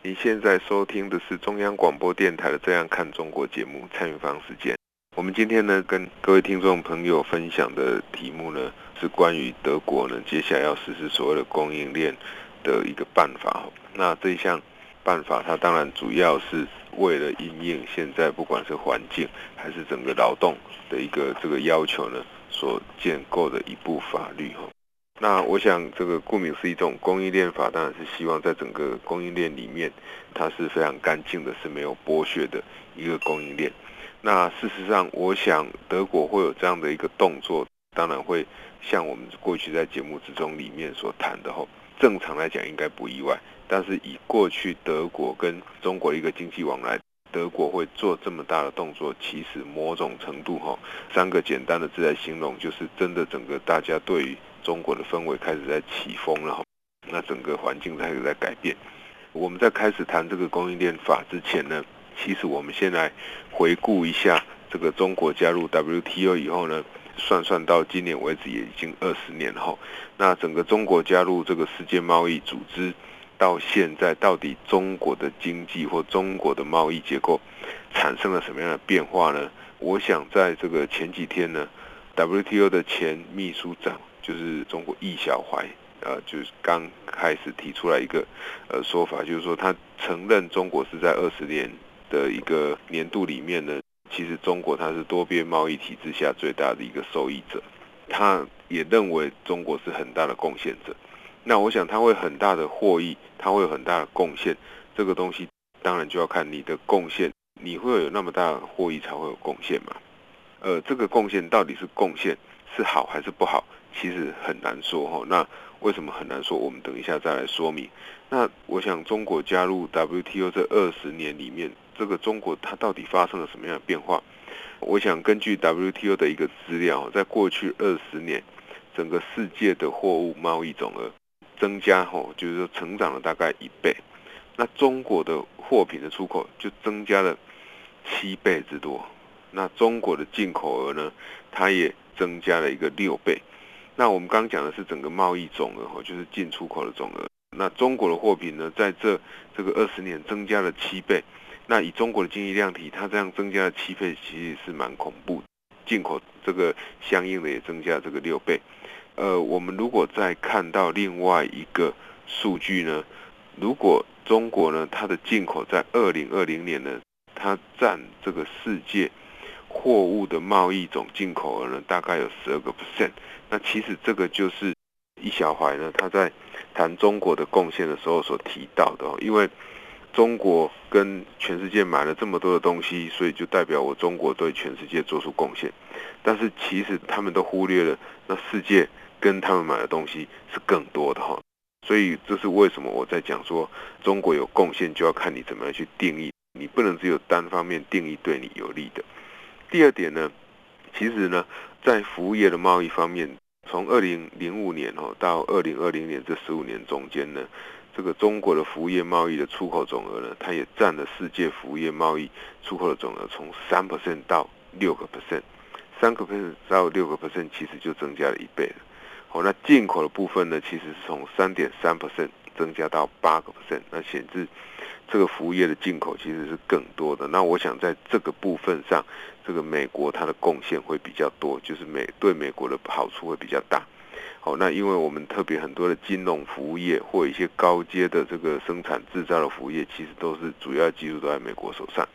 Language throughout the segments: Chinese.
您现在收听的是中央广播电台的《这样看中国》节目，蔡明芳时间。我们今天呢，跟各位听众朋友分享的题目呢，是关于德国呢，接下来要实施所谓的供应链的一个办法。那这一项办法，它当然主要是为了因应现在不管是环境还是整个劳动的一个这个要求呢，所建构的一部法律哈。那我想，这个顾名思义，这种供应链法当然是希望在整个供应链里面，它是非常干净的，是没有剥削的一个供应链。那事实上，我想德国会有这样的一个动作，当然会像我们过去在节目之中里面所谈的吼，正常来讲应该不意外。但是以过去德国跟中国一个经济往来，德国会做这么大的动作，其实某种程度吼，三个简单的字来形容，就是真的整个大家对于中国的氛围开始在起风了，那整个环境开始在改变。我们在开始谈这个供应链法之前呢，其实我们先来回顾一下这个中国加入 WTO 以后呢，算算到今年为止也已经二十年后，那整个中国加入这个世界贸易组织到现在，到底中国的经济或中国的贸易结构产生了什么样的变化呢？我想在这个前几天呢，WTO 的前秘书长。就是中国易小怀，呃，就是刚开始提出来一个呃说法，就是说他承认中国是在二十年的一个年度里面呢，其实中国它是多边贸易体制下最大的一个受益者，他也认为中国是很大的贡献者。那我想他会很大的获益，他会有很大的贡献，这个东西当然就要看你的贡献，你会有那么大获益才会有贡献嘛？呃，这个贡献到底是贡献是好还是不好？其实很难说哈，那为什么很难说？我们等一下再来说明。那我想，中国加入 WTO 这二十年里面，这个中国它到底发生了什么样的变化？我想根据 WTO 的一个资料，在过去二十年，整个世界的货物贸易总额增加后，就是说成长了大概一倍。那中国的货品的出口就增加了七倍之多。那中国的进口额呢，它也增加了一个六倍。那我们刚刚讲的是整个贸易总额哈，就是进出口的总额。那中国的货品呢，在这这个二十年增加了七倍。那以中国的经济量体，它这样增加了七倍，其实是蛮恐怖的。进口这个相应的也增加这个六倍。呃，我们如果再看到另外一个数据呢，如果中国呢，它的进口在二零二零年呢，它占这个世界。货物的贸易总进口额呢，大概有十二个 percent。那其实这个就是易小怀呢，他在谈中国的贡献的时候所提到的。因为中国跟全世界买了这么多的东西，所以就代表我中国对全世界做出贡献。但是其实他们都忽略了，那世界跟他们买的东西是更多的哈。所以这是为什么我在讲说中国有贡献，就要看你怎么样去定义，你不能只有单方面定义对你有利的。第二点呢，其实呢，在服务业的贸易方面，从二零零五年哦到二零二零年这十五年中间呢，这个中国的服务业贸易的出口总额呢，它也占了世界服务业贸易出口的总额从三 percent 到六个 percent，三个 percent 到六个 percent，其实就增加了一倍。好，那进口的部分呢，其实是从三点三 percent 增加到八个 percent，那显示。这个服务业的进口其实是更多的。那我想在这个部分上，这个美国它的贡献会比较多，就是美对美国的好处会比较大。好，那因为我们特别很多的金融服务业或一些高阶的这个生产制造的服务业，其实都是主要技术都在美国手上。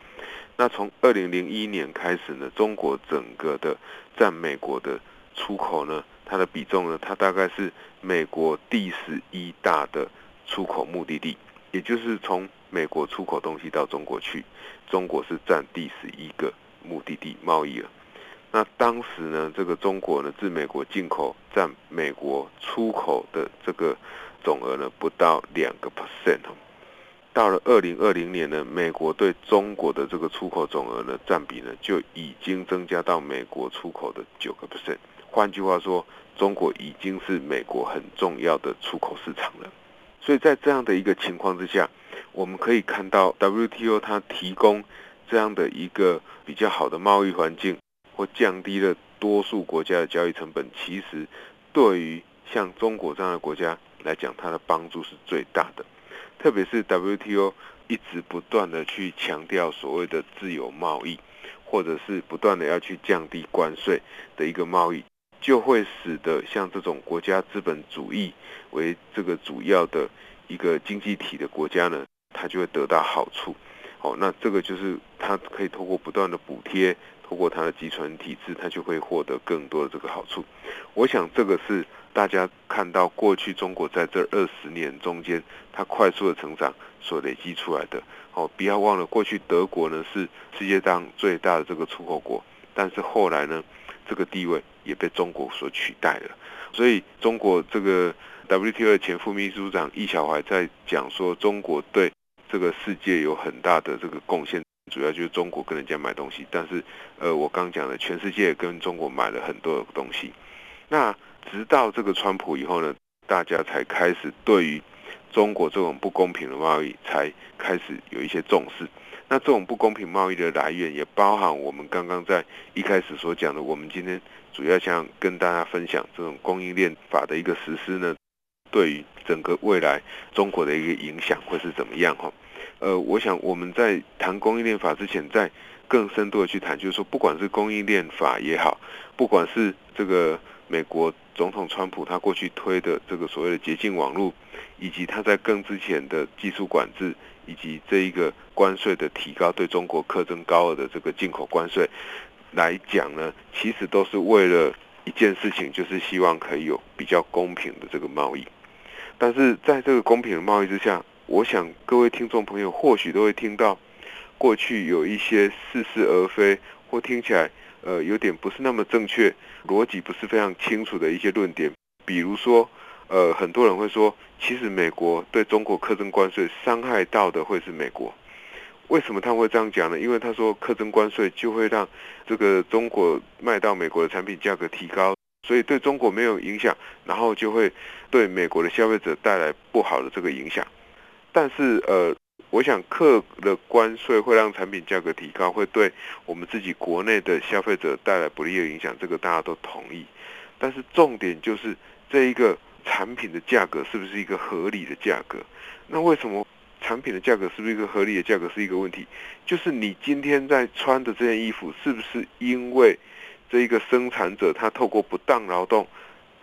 那从二零零一年开始呢，中国整个的占美国的出口呢，它的比重呢，它大概是美国第十一大的出口目的地，也就是从美国出口东西到中国去，中国是占第十一个目的地贸易了。那当时呢，这个中国呢，自美国进口占美国出口的这个总额呢，不到两个 percent。到了二零二零年呢，美国对中国的这个出口总额呢占比呢就已经增加到美国出口的九个 percent。换句话说，中国已经是美国很重要的出口市场了。所以在这样的一个情况之下，我们可以看到 WTO 它提供这样的一个比较好的贸易环境，或降低了多数国家的交易成本，其实对于像中国这样的国家来讲，它的帮助是最大的。特别是 WTO 一直不断的去强调所谓的自由贸易，或者是不断的要去降低关税的一个贸易，就会使得像这种国家资本主义为这个主要的一个经济体的国家呢，它就会得到好处。好，那这个就是它可以透过不断的补贴，透过它的集权体制，它就会获得更多的这个好处。我想这个是。大家看到过去中国在这二十年中间，它快速的成长所累积出来的。哦，不要忘了，过去德国呢是世界上最大的这个出口国，但是后来呢，这个地位也被中国所取代了。所以，中国这个 WTO 前副秘书长易小怀在讲说，中国对这个世界有很大的这个贡献，主要就是中国跟人家买东西。但是，呃，我刚讲的，全世界跟中国买了很多东西。那直到这个川普以后呢，大家才开始对于中国这种不公平的贸易才开始有一些重视。那这种不公平贸易的来源也包含我们刚刚在一开始所讲的，我们今天主要想跟大家分享这种供应链法的一个实施呢，对于整个未来中国的一个影响会是怎么样哈？呃，我想我们在谈供应链法之前，在更深度的去谈，就是说不管是供应链法也好，不管是这个。美国总统川普他过去推的这个所谓的捷径网络，以及他在更之前的技术管制，以及这一个关税的提高，对中国课征高额的这个进口关税来讲呢，其实都是为了一件事情，就是希望可以有比较公平的这个贸易。但是在这个公平的贸易之下，我想各位听众朋友或许都会听到过去有一些似是而非，或听起来。呃，有点不是那么正确，逻辑不是非常清楚的一些论点，比如说，呃，很多人会说，其实美国对中国课征关税，伤害到的会是美国。为什么他会这样讲呢？因为他说课征关税就会让这个中国卖到美国的产品价格提高，所以对中国没有影响，然后就会对美国的消费者带来不好的这个影响。但是，呃。我想，课的关税会让产品价格提高，会对我们自己国内的消费者带来不利的影响，这个大家都同意。但是重点就是这一个产品的价格是不是一个合理的价格？那为什么产品的价格是不是一个合理的价格是一个问题？就是你今天在穿的这件衣服，是不是因为这一个生产者他透过不当劳动，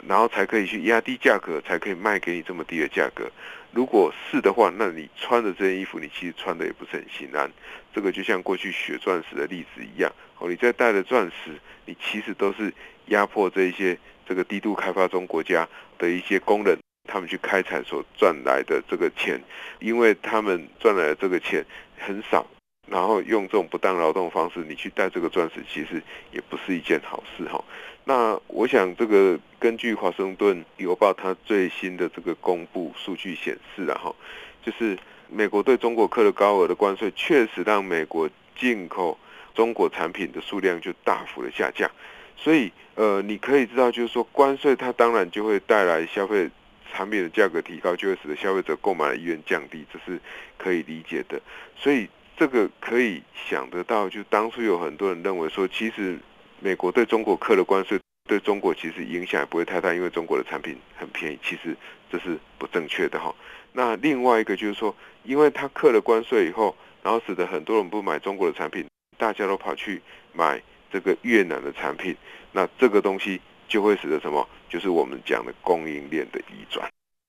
然后才可以去压低价格，才可以卖给你这么低的价格？如果是的话，那你穿的这件衣服，你其实穿的也不是很心安。这个就像过去血钻石的例子一样，哦，你在戴的钻石，你其实都是压迫这一些这个低度开发中国家的一些工人，他们去开采所赚来的这个钱，因为他们赚来的这个钱很少。然后用这种不当劳动方式，你去戴这个钻石，其实也不是一件好事哈。那我想，这个根据华盛顿邮报它最新的这个公布数据显示，然后就是美国对中国课了高额的关税，确实让美国进口中国产品的数量就大幅的下降。所以，呃，你可以知道，就是说关税它当然就会带来消费产品的价格提高，就会使得消费者购买的意愿降低，这是可以理解的。所以。这个可以想得到，就当初有很多人认为说，其实美国对中国课的关税对中国其实影响也不会太大，因为中国的产品很便宜。其实这是不正确的哈。那另外一个就是说，因为他课了关税以后，然后使得很多人不买中国的产品，大家都跑去买这个越南的产品，那这个东西就会使得什么？就是我们讲的供应链的移转。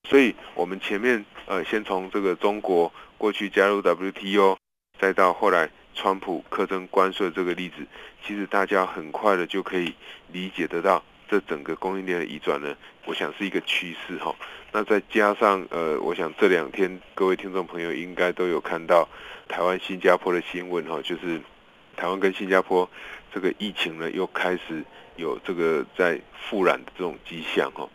所以我们前面呃，先从这个中国过去加入 WTO。再到后来，川普课征关税这个例子，其实大家很快的就可以理解得到，这整个供应链的移转呢，我想是一个趋势哈。那再加上呃，我想这两天各位听众朋友应该都有看到台湾、新加坡的新闻哈，就是台湾跟新加坡这个疫情呢又开始有这个在复燃的这种迹象哈。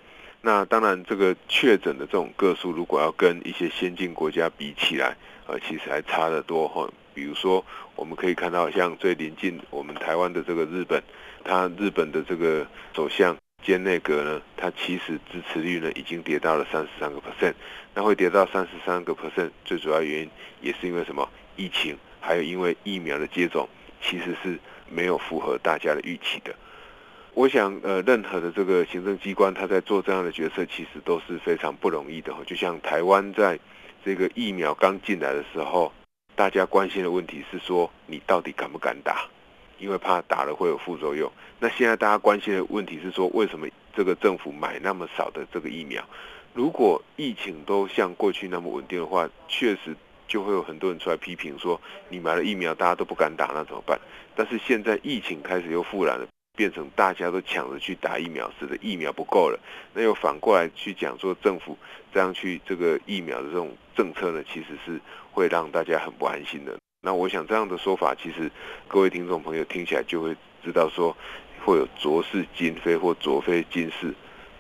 那当然，这个确诊的这种个数，如果要跟一些先进国家比起来，呃，其实还差得多哈。比如说，我们可以看到，像最临近我们台湾的这个日本，它日本的这个首相兼内阁呢，它其实支持率呢已经跌到了三十三个 percent。那会跌到三十三个 percent，最主要原因也是因为什么？疫情，还有因为疫苗的接种其实是没有符合大家的预期的。我想，呃，任何的这个行政机关，他在做这样的决策，其实都是非常不容易的。就像台湾在这个疫苗刚进来的时候，大家关心的问题是说，你到底敢不敢打？因为怕打了会有副作用。那现在大家关心的问题是说，为什么这个政府买那么少的这个疫苗？如果疫情都像过去那么稳定的话，确实就会有很多人出来批评说，你买了疫苗，大家都不敢打，那怎么办？但是现在疫情开始又复燃了。变成大家都抢着去打疫苗，使得疫苗不够了。那又反过来去讲说，政府这样去这个疫苗的这种政策呢，其实是会让大家很不安心的。那我想这样的说法，其实各位听众朋友听起来就会知道说，会有浊是今非或浊非今是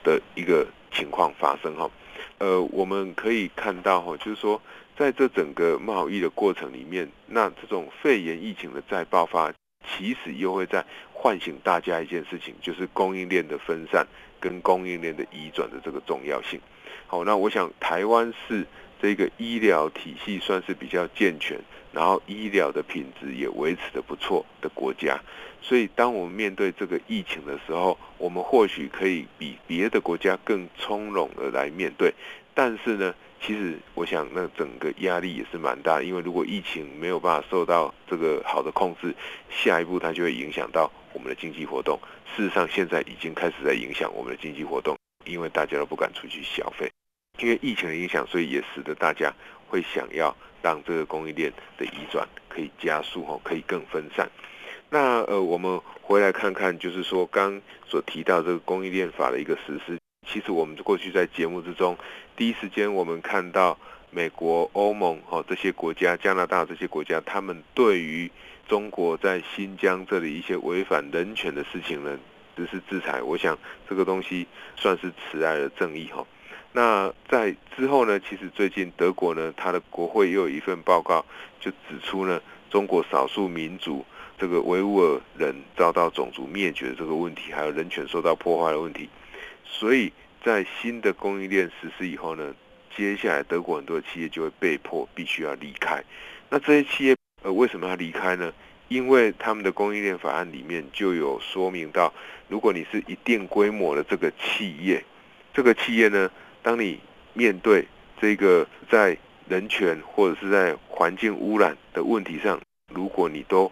的一个情况发生哈。呃，我们可以看到哈，就是说在这整个贸易的过程里面，那这种肺炎疫情的再爆发。其实又会在唤醒大家一件事情，就是供应链的分散跟供应链的移转的这个重要性。好，那我想台湾是这个医疗体系算是比较健全，然后医疗的品质也维持的不错的国家。所以当我们面对这个疫情的时候，我们或许可以比别的国家更从容的来面对。但是呢，其实我想，那整个压力也是蛮大，因为如果疫情没有办法受到这个好的控制，下一步它就会影响到我们的经济活动。事实上，现在已经开始在影响我们的经济活动，因为大家都不敢出去消费，因为疫情的影响，所以也使得大家会想要让这个供应链的移转可以加速，吼，可以更分散。那呃，我们回来看看，就是说刚所提到这个供应链法的一个实施。其实我们过去在节目之中，第一时间我们看到美国、欧盟哈这些国家、加拿大这些国家，他们对于中国在新疆这里一些违反人权的事情呢，实施制裁。我想这个东西算是慈爱的正义哈。那在之后呢，其实最近德国呢，它的国会又有一份报告，就指出呢，中国少数民族这个维吾尔人遭到种族灭绝这个问题，还有人权受到破坏的问题。所以在新的供应链实施以后呢，接下来德国很多的企业就会被迫必须要离开。那这些企业呃为什么要离开呢？因为他们的供应链法案里面就有说明到，如果你是一定规模的这个企业，这个企业呢，当你面对这个在人权或者是在环境污染的问题上，如果你都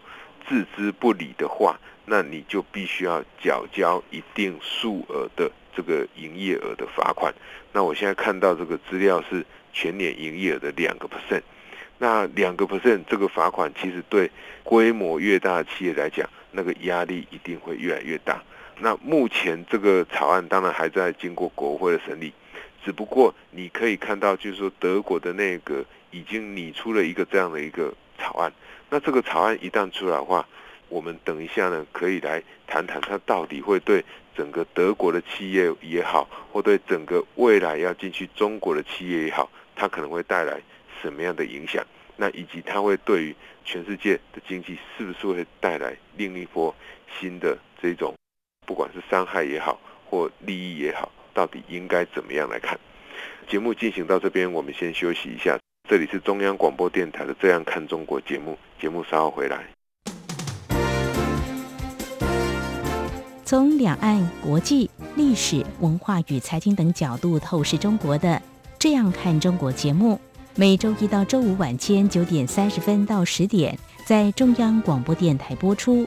置之不理的话，那你就必须要缴交一定数额的。这个营业额的罚款，那我现在看到这个资料是全年营业额的两个 percent，那两个 percent 这个罚款其实对规模越大的企业来讲，那个压力一定会越来越大。那目前这个草案当然还在经过国会的审理，只不过你可以看到，就是说德国的那个已经拟出了一个这样的一个草案，那这个草案一旦出来的话，我们等一下呢可以来谈谈它到底会对。整个德国的企业也好，或对整个未来要进去中国的企业也好，它可能会带来什么样的影响？那以及它会对于全世界的经济是不是会带来另一波新的这种，不管是伤害也好，或利益也好，到底应该怎么样来看？节目进行到这边，我们先休息一下。这里是中央广播电台的《这样看中国》节目，节目稍后回来。从两岸、国际、历史文化与财经等角度透视中国的《这样看中国》节目，每周一到周五晚间九点三十分到十点在中央广播电台播出。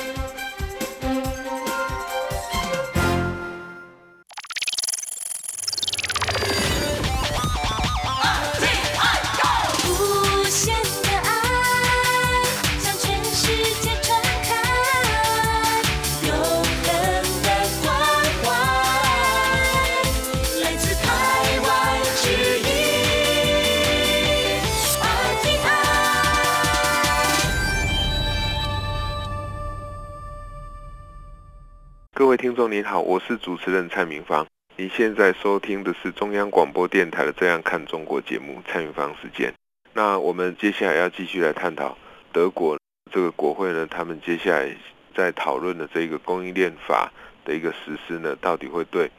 你好，我是主持人蔡明芳。你现在收听的是中央广播电台的《这样看中国》节目，蔡明芳时间。那我们接下来要继续来探讨德国这个国会呢，他们接下来在讨论的这个供应链法的一个实施呢，到底会对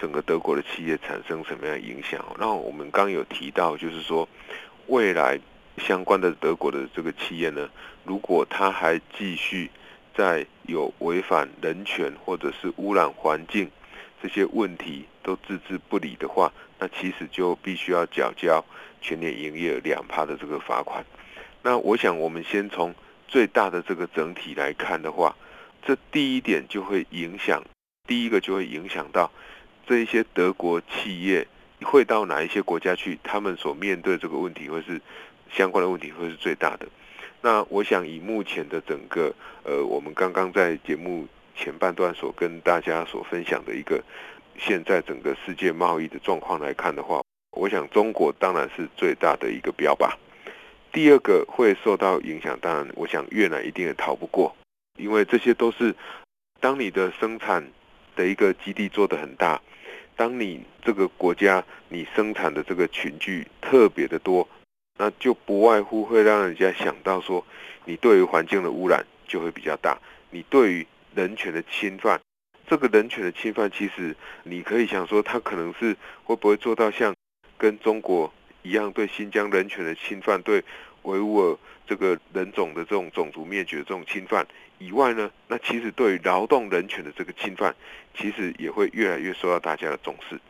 整个德国的企业产生什么样的影响？那我们刚有提到，就是说未来相关的德国的这个企业呢，如果它还继续在有违反人权或者是污染环境这些问题都置之不理的话，那其实就必须要缴交全年营业两趴的这个罚款。那我想我们先从最大的这个整体来看的话，这第一点就会影响，第一个就会影响到这一些德国企业会到哪一些国家去，他们所面对这个问题会是相关的问题会是最大的。那我想以目前的整个呃，我们刚刚在节目前半段所跟大家所分享的一个现在整个世界贸易的状况来看的话，我想中国当然是最大的一个标靶。第二个会受到影响，当然我想越南一定也逃不过，因为这些都是当你的生产的一个基地做得很大，当你这个国家你生产的这个群聚特别的多。那就不外乎会让人家想到说，你对于环境的污染就会比较大，你对于人权的侵犯，这个人权的侵犯，其实你可以想说，他可能是会不会做到像跟中国一样，对新疆人权的侵犯，对维吾尔这个人种的这种种族灭绝的这种侵犯以外呢？那其实对于劳动人权的这个侵犯，其实也会越来越受到大家的重视。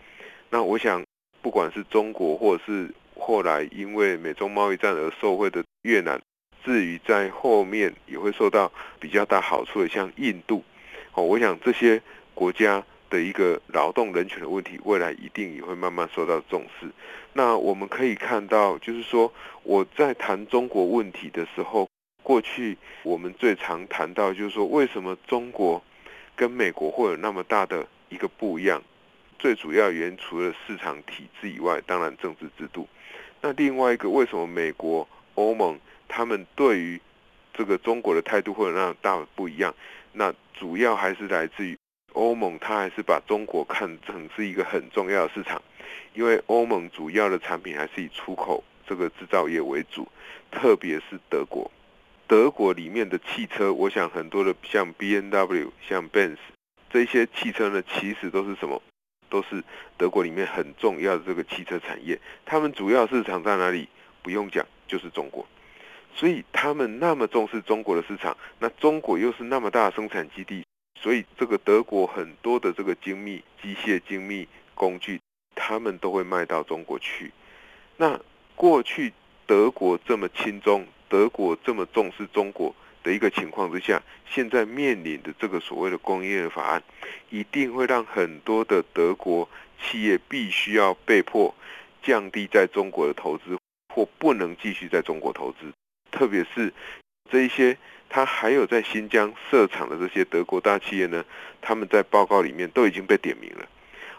那我想，不管是中国或者是后来因为美中贸易战而受惠的越南，至于在后面也会受到比较大好处的，像印度，哦，我想这些国家的一个劳动人权的问题，未来一定也会慢慢受到重视。那我们可以看到，就是说我在谈中国问题的时候，过去我们最常谈到，就是说为什么中国跟美国会有那么大的一个不一样？最主要原除了市场体制以外，当然政治制度。那另外一个，为什么美国、欧盟他们对于这个中国的态度会有那大不一样？那主要还是来自于欧盟，它还是把中国看成是一个很重要的市场，因为欧盟主要的产品还是以出口这个制造业为主，特别是德国。德国里面的汽车，我想很多的像 BMW、像 Benz 这些汽车呢，其实都是什么？都是德国里面很重要的这个汽车产业，他们主要市场在哪里？不用讲，就是中国。所以他们那么重视中国的市场，那中国又是那么大的生产基地，所以这个德国很多的这个精密机械、精密工具，他们都会卖到中国去。那过去德国这么亲中，德国这么重视中国。的一个情况之下，现在面临的这个所谓的供应链法案，一定会让很多的德国企业必须要被迫降低在中国的投资，或不能继续在中国投资。特别是这一些，他还有在新疆设厂的这些德国大企业呢，他们在报告里面都已经被点名了。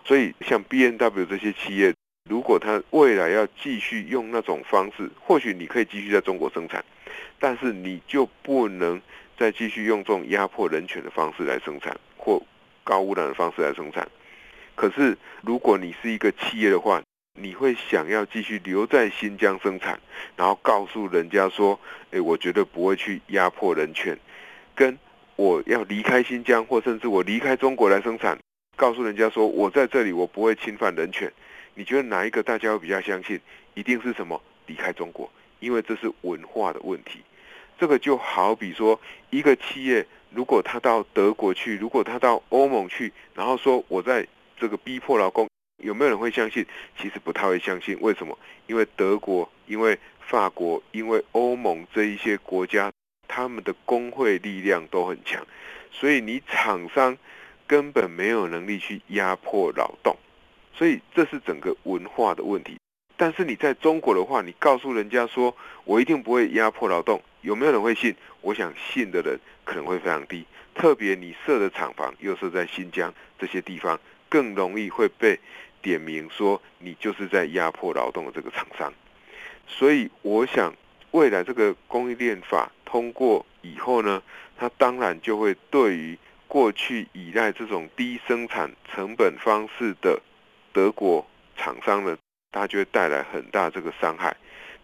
所以，像 BMW 这些企业，如果他未来要继续用那种方式，或许你可以继续在中国生产。但是你就不能再继续用这种压迫人权的方式来生产，或高污染的方式来生产。可是如果你是一个企业的话，你会想要继续留在新疆生产，然后告诉人家说：“诶，我绝对不会去压迫人权。”跟我要离开新疆，或甚至我离开中国来生产，告诉人家说：“我在这里，我不会侵犯人权。”你觉得哪一个大家会比较相信？一定是什么？离开中国。因为这是文化的问题，这个就好比说，一个企业如果他到德国去，如果他到欧盟去，然后说我在这个逼迫劳工，有没有人会相信？其实不太会相信。为什么？因为德国、因为法国、因为欧盟这一些国家，他们的工会力量都很强，所以你厂商根本没有能力去压迫劳动。所以这是整个文化的问题。但是你在中国的话，你告诉人家说，我一定不会压迫劳动，有没有人会信？我想信的人可能会非常低。特别你设的厂房又设在新疆这些地方，更容易会被。点名说你就是在压迫劳动的这个厂商，所以我想未来这个供应链法通过以后呢，它当然就会对于过去依赖这种低生产成本方式的德国厂商呢，它就会带来很大这个伤害。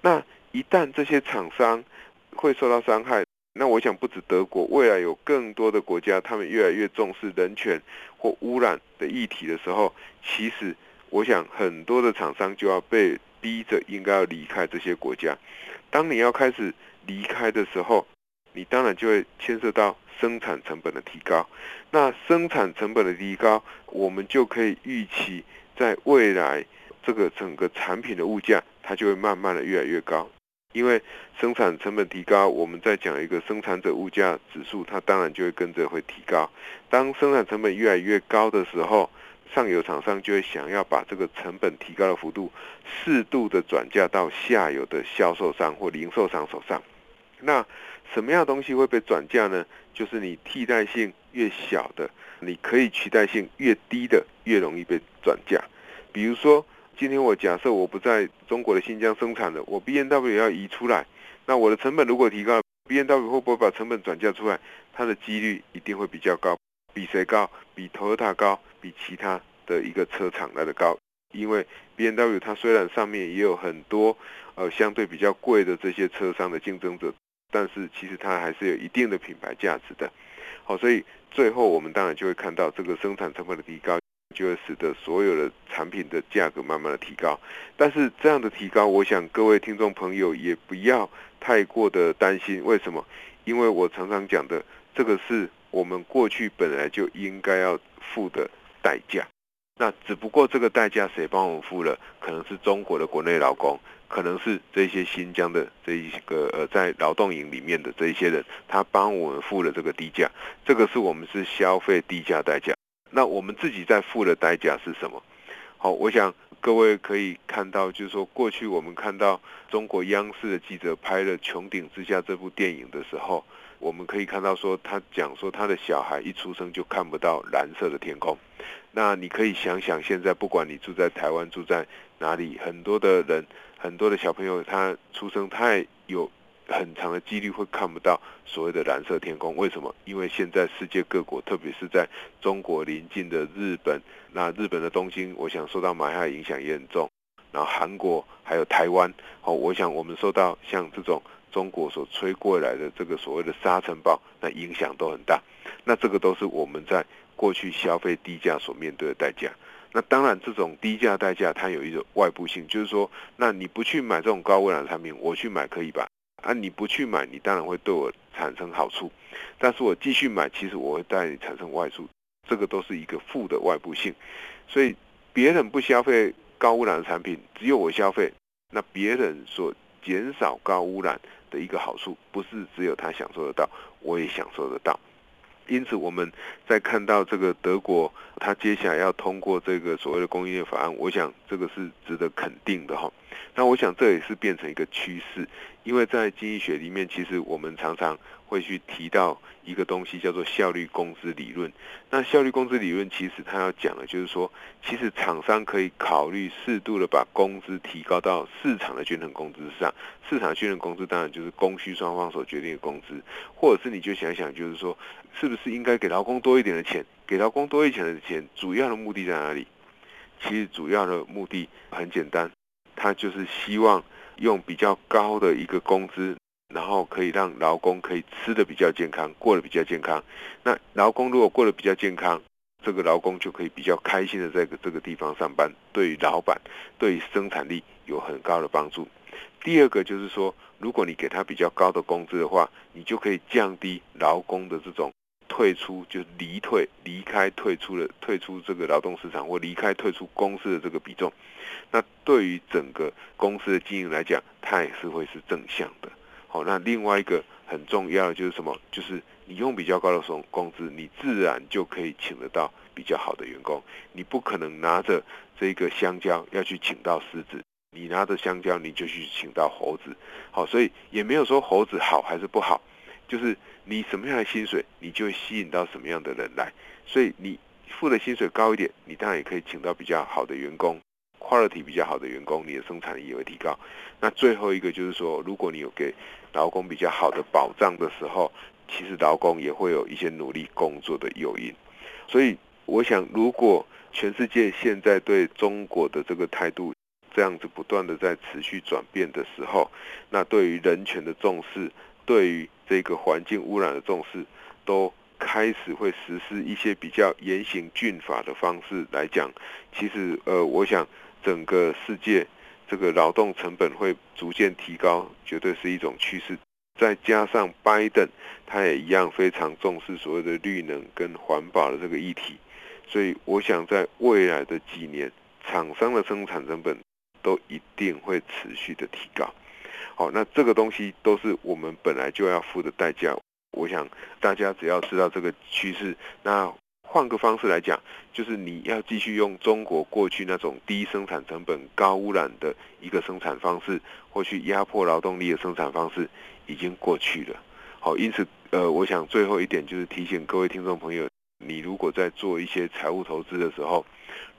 那一旦这些厂商会受到伤害，那我想不止德国，未来有更多的国家，他们越来越重视人权或污染的议题的时候，其实。我想很多的厂商就要被逼着应该要离开这些国家。当你要开始离开的时候，你当然就会牵涉到生产成本的提高。那生产成本的提高，我们就可以预期在未来这个整个产品的物价，它就会慢慢的越来越高。因为生产成本提高，我们再讲一个生产者物价指数，它当然就会跟着会提高。当生产成本越来越高的时候，上游厂商就会想要把这个成本提高的幅度适度的转嫁到下游的销售商或零售商手上。那什么样的东西会被转嫁呢？就是你替代性越小的，你可以取代性越低的，越容易被转嫁。比如说，今天我假设我不在中国的新疆生产了，我 BMW 要移出来，那我的成本如果提高，BMW 会不会把成本转嫁出来？它的几率一定会比较高。比谁高？比 Toyota 高，比其他的一个车厂来的高。因为 BMW 它虽然上面也有很多呃相对比较贵的这些车商的竞争者，但是其实它还是有一定的品牌价值的。好，所以最后我们当然就会看到这个生产成本的提高，就会使得所有的产品的价格慢慢的提高。但是这样的提高，我想各位听众朋友也不要太过的担心。为什么？因为我常常讲的，这个是。我们过去本来就应该要付的代价，那只不过这个代价谁帮我们付了？可能是中国的国内劳工，可能是这些新疆的这一个呃在劳动营里面的这一些人，他帮我们付了这个低价，这个是我们是消费低价代价。那我们自己在付的代价是什么？好，我想各位可以看到，就是说过去我们看到中国央视的记者拍了《穹顶之下》这部电影的时候。我们可以看到，说他讲说他的小孩一出生就看不到蓝色的天空。那你可以想想，现在不管你住在台湾，住在哪里，很多的人，很多的小朋友，他出生太有很长的几率会看不到所谓的蓝色天空。为什么？因为现在世界各国，特别是在中国邻近的日本，那日本的东京，我想受到霾害影响也很重。然后韩国还有台湾，哦，我想我们受到像这种。中国所吹过来的这个所谓的沙尘暴，那影响都很大。那这个都是我们在过去消费低价所面对的代价。那当然，这种低价代价它有一个外部性，就是说，那你不去买这种高污染产品，我去买可以吧？啊，你不去买，你当然会对我产生好处。但是我继续买，其实我会带你产生坏处。这个都是一个负的外部性。所以别人不消费高污染的产品，只有我消费，那别人所减少高污染。的一个好处，不是只有他享受得到，我也享受得到。因此，我们在看到这个德国，他接下来要通过这个所谓的供应链法案，我想这个是值得肯定的哈。那我想这也是变成一个趋势，因为在经济学里面，其实我们常常会去提到一个东西，叫做效率工资理论。那效率工资理论其实它要讲的就是说，其实厂商可以考虑适度的把工资提高到市场的均衡工资上。市场均衡工资当然就是供需双方所决定的工资，或者是你就想想，就是说，是不是应该给劳工多一点的钱？给劳工多一点的钱，主要的目的在哪里？其实主要的目的很简单，他就是希望用比较高的一个工资，然后可以让劳工可以吃的比较健康，过得比较健康。那劳工如果过得比较健康，这个劳工就可以比较开心的在这个地方上班，对于老板，对于生产力有很高的帮助。第二个就是说，如果你给他比较高的工资的话，你就可以降低劳工的这种退出，就离退、离开、退出了、退出这个劳动市场或离开、退出公司的这个比重，那对于整个公司的经营来讲，它也是会是正向的。好，那另外一个很重要的就是什么？就是你用比较高的工工资，你自然就可以请得到比较好的员工。你不可能拿着这个香蕉要去请到狮子，你拿着香蕉你就去请到猴子。好，所以也没有说猴子好还是不好，就是你什么样的薪水，你就会吸引到什么样的人来。所以你付的薪水高一点，你当然也可以请到比较好的员工。quality 比较好的员工，你的生产力也会提高。那最后一个就是说，如果你有给劳工比较好的保障的时候，其实劳工也会有一些努力工作的诱因。所以，我想，如果全世界现在对中国的这个态度这样子不断的在持续转变的时候，那对于人权的重视，对于这个环境污染的重视，都开始会实施一些比较严刑峻法的方式来讲，其实，呃，我想。整个世界这个劳动成本会逐渐提高，绝对是一种趋势。再加上拜登，他也一样非常重视所谓的绿能跟环保的这个议题，所以我想在未来的几年，厂商的生产成本都一定会持续的提高。好，那这个东西都是我们本来就要付的代价。我想大家只要知道这个趋势，那。换个方式来讲，就是你要继续用中国过去那种低生产成本、高污染的一个生产方式，或去压迫劳动力的生产方式，已经过去了。好，因此，呃，我想最后一点就是提醒各位听众朋友，你如果在做一些财务投资的时候，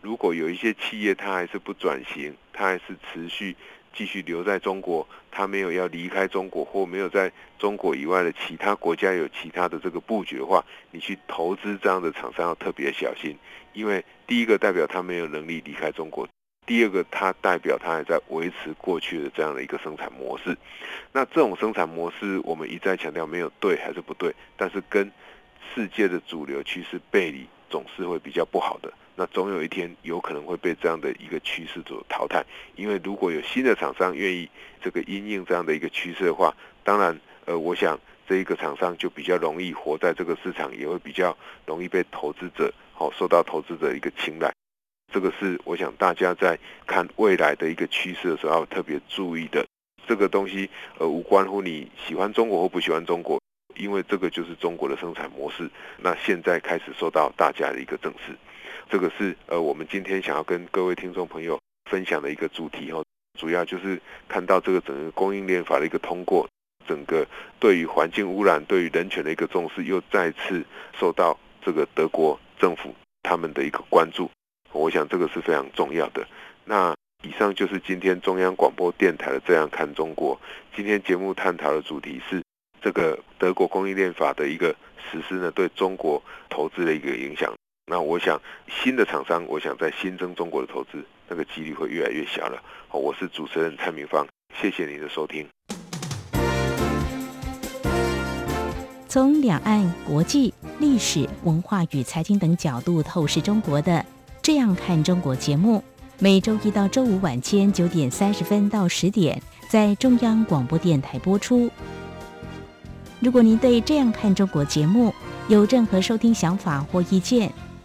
如果有一些企业它还是不转型，它还是持续。继续留在中国，他没有要离开中国，或没有在中国以外的其他国家有其他的这个布局的话，你去投资这样的厂商要特别小心，因为第一个代表他没有能力离开中国，第二个他代表他还在维持过去的这样的一个生产模式。那这种生产模式，我们一再强调没有对还是不对，但是跟世界的主流趋势背离，总是会比较不好的。那总有一天有可能会被这样的一个趋势所淘汰，因为如果有新的厂商愿意这个因应这样的一个趋势的话，当然，呃，我想这一个厂商就比较容易活在这个市场，也会比较容易被投资者好受到投资者一个青睐。这个是我想大家在看未来的一个趋势的时候要特别注意的。这个东西呃无关乎你喜欢中国或不喜欢中国，因为这个就是中国的生产模式。那现在开始受到大家的一个正视。这个是呃，我们今天想要跟各位听众朋友分享的一个主题哦，主要就是看到这个整个供应链法的一个通过，整个对于环境污染、对于人权的一个重视，又再次受到这个德国政府他们的一个关注。我想这个是非常重要的。那以上就是今天中央广播电台的《这样看中国》。今天节目探讨的主题是这个德国供应链法的一个实施呢，对中国投资的一个影响。那我想，新的厂商，我想在新增中国的投资，那个几率会越来越小了。好，我是主持人蔡明芳，谢谢您的收听。从两岸、国际、历史、文化与财经等角度透视中国的《这样看中国》节目，每周一到周五晚间九点三十分到十点，在中央广播电台播出。如果您对《这样看中国》节目有任何收听想法或意见，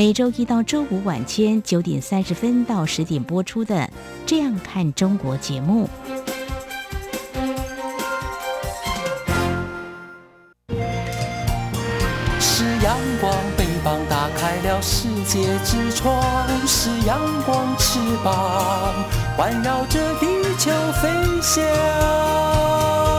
每周一到周五晚间九点三十分到十点播出的《这样看中国》节目，是阳光，翅膀打开了世界之窗；是阳光，翅膀环绕着地球飞翔。